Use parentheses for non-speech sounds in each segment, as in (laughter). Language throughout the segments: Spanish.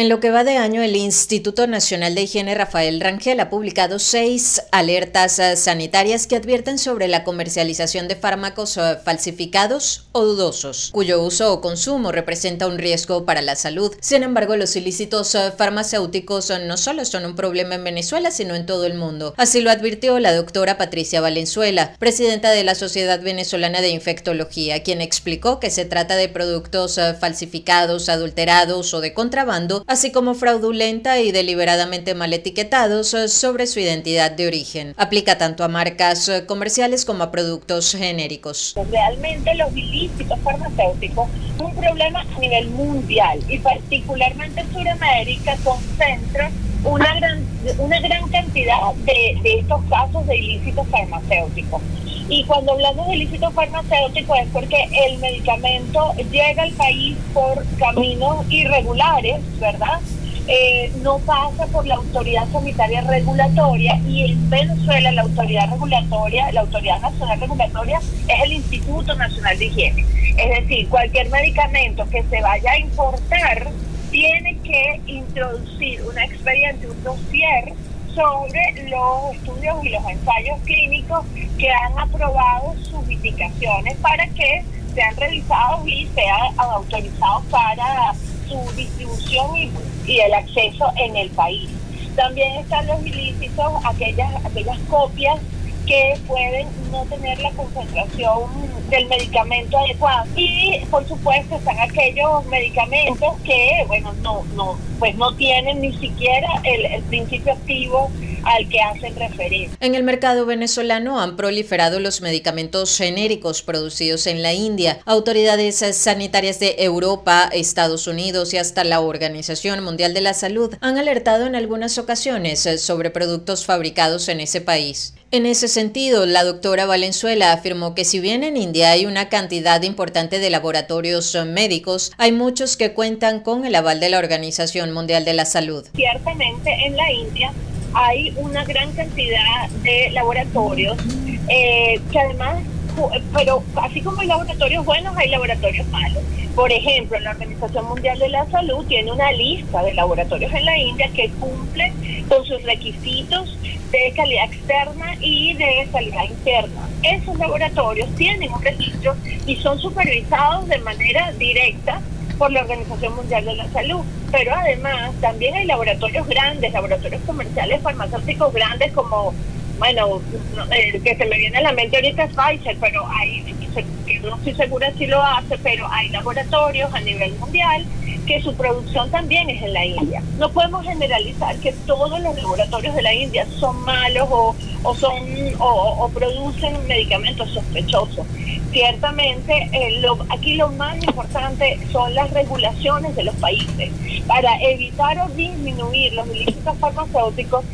En lo que va de año, el Instituto Nacional de Higiene Rafael Rangel ha publicado seis alertas eh, sanitarias que advierten sobre la comercialización de fármacos eh, falsificados o dudosos, cuyo uso o consumo representa un riesgo para la salud. Sin embargo, los ilícitos eh, farmacéuticos no solo son un problema en Venezuela, sino en todo el mundo. Así lo advirtió la doctora Patricia Valenzuela, presidenta de la Sociedad Venezolana de Infectología, quien explicó que se trata de productos falsificados, adulterados o de contrabando así como fraudulenta y deliberadamente mal etiquetados eh, sobre su identidad de origen. Aplica tanto a marcas eh, comerciales como a productos genéricos. Realmente los ilícitos farmacéuticos son un problema a nivel mundial y particularmente en Sudamérica concentra una gran, una gran cantidad de, de estos casos de ilícitos farmacéuticos. Y cuando hablamos de ilícito farmacéutico es porque el medicamento llega al país por caminos irregulares, ¿verdad? Eh, no pasa por la autoridad sanitaria regulatoria y en Venezuela la autoridad regulatoria, la autoridad nacional regulatoria es el Instituto Nacional de Higiene. Es decir, cualquier medicamento que se vaya a importar tiene que introducir un expediente, un dossier sobre los estudios y los ensayos clínicos que han aprobado sus indicaciones para que sean revisados y sean autorizados para su distribución y, y, el acceso en el país. También están los ilícitos, aquellas, aquellas copias que pueden no tener la concentración del medicamento adecuado. Y por supuesto están aquellos medicamentos que, bueno, no, no, pues no tienen ni siquiera el, el principio activo al que hacen referencia. En el mercado venezolano han proliferado los medicamentos genéricos producidos en la India. Autoridades sanitarias de Europa, Estados Unidos y hasta la Organización Mundial de la Salud han alertado en algunas ocasiones sobre productos fabricados en ese país. En ese sentido, la doctora Valenzuela afirmó que si bien en India hay una cantidad importante de laboratorios médicos, hay muchos que cuentan con el aval de la Organización Mundial de la Salud. Ciertamente en la India hay una gran cantidad de laboratorios eh, que además, pero así como hay laboratorios buenos, hay laboratorios malos. Por ejemplo, la Organización Mundial de la Salud tiene una lista de laboratorios en la India que cumplen con sus requisitos de calidad externa y de calidad interna. Esos laboratorios tienen un registro y son supervisados de manera directa por la Organización Mundial de la Salud. Pero además también hay laboratorios grandes, laboratorios comerciales farmacéuticos grandes como, bueno, el que se me viene a la mente ahorita es Pfizer, pero hay, no estoy segura si lo hace, pero hay laboratorios a nivel mundial que su producción también es en la India. No podemos generalizar que todos los laboratorios de la India son malos o, o son o, producen medicamentos sospechosos. Ciertamente, eh, aquí lo más importante son las regulaciones de los países. Para evitar o disminuir los ilícitos farmacéuticos,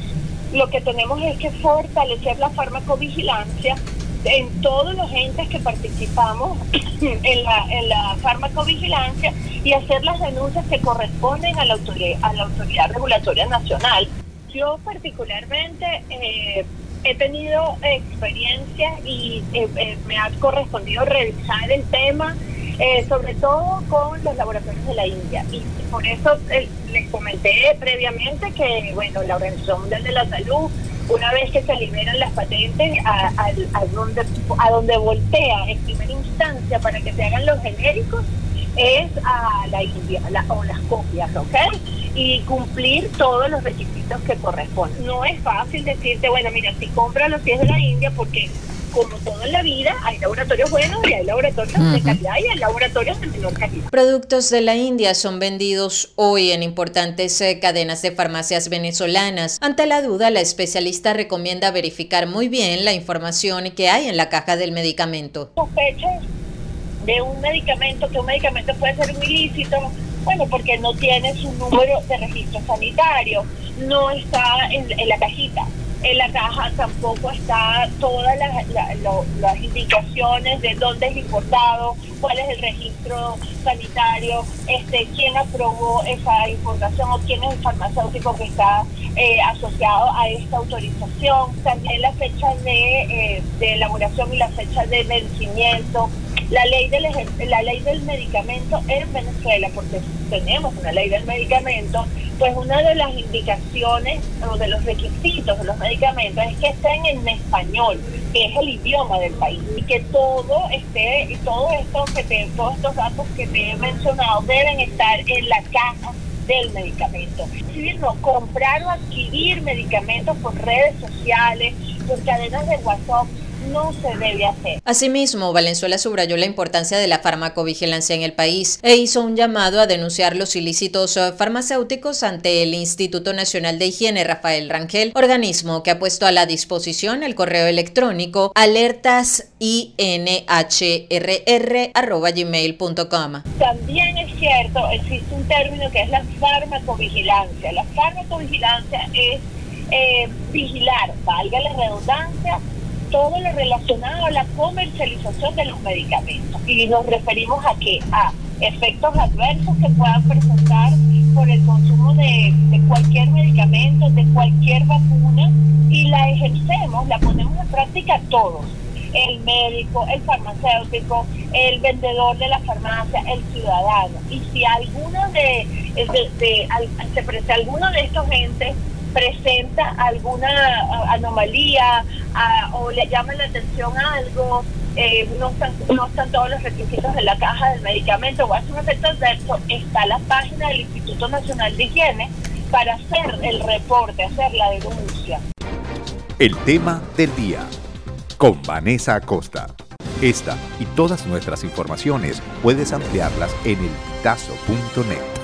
lo que tenemos es que fortalecer la farmacovigilancia en todos los entes que participamos (clears throat) en la, en la farmacovigilancia y hacer las denuncias que corresponden a la autoridad, a la autoridad regulatoria nacional. Yo particularmente eh, he tenido experiencia y eh, eh, me ha correspondido revisar el tema, sobre todo con los laboratorios de la India. Y por eso les comenté previamente que, bueno, la Organización Mundial de la Salud una vez que se liberan las patentes a, donde, a donde voltea en primera instancia para que se hagan los genéricos es a la India o las copias, ¿ok? Y cumplir todos los requisitos que corresponden. No es fácil decirte, bueno, mira, si compras los pies de la India porque como todo en la vida, hay laboratorios buenos y hay laboratorios de calidad y hay laboratorios de menor calidad. Productos de la India son vendidos hoy en importantes eh, cadenas de farmacias venezolanas. Ante la duda, la especialista recomienda verificar muy bien la información que hay en la caja del medicamento. Sospechas de un medicamento, que un medicamento puede ser un ilícito, bueno, porque no tiene su número de registro sanitario, no está en la cajita en la caja tampoco está todas las, indicaciones de dónde es importado, cuál es el registro sanitario, este, quién aprobó esa información o quién es el farmacéutico que está eh, asociado a esta autorización, también la fecha de, eh, de elaboración y la fecha de vencimiento. La ley del la ley del medicamento en Venezuela, porque tenemos una ley del medicamento, pues una de las indicaciones o de los requisitos de los medicamentos es que estén en español, que es el idioma del país, y que todo esté, y todo esto que te, todos estos datos que te he mencionado deben estar en la caja del medicamento. Es no, comprar o adquirir medicamentos por redes sociales, por cadenas de WhatsApp, no se debe hacer. Asimismo, Valenzuela subrayó la importancia de la farmacovigilancia en el país e hizo un llamado a denunciar los ilícitos eh, farmacéuticos ante el Instituto Nacional de Higiene Rafael Rangel, organismo que ha puesto a la disposición el correo electrónico alertasinhrr.gmail.com. También es cierto, existe un término que es la farmacovigilancia. La farmacovigilancia es eh, vigilar, valga la redundancia, todo lo relacionado a la comercialización de los medicamentos. Y nos referimos a que a efectos adversos que puedan presentar por el consumo de, cualquier medicamento, de cualquier vacuna, y la ejercemos, la ponemos en práctica todos. El médico, el farmacéutico, el vendedor de la farmacia, el ciudadano. Y si alguno de, de, de, se alguno de estos entes presenta alguna anomalía o le llama la atención algo, eh, no, están, no están todos los requisitos de la caja del medicamento o hace un efecto adverso, está la página del Instituto Nacional de Higiene para hacer el reporte, hacer la denuncia. El tema del día con Vanessa Acosta. Esta y todas nuestras informaciones puedes ampliarlas en el elpitazo.net.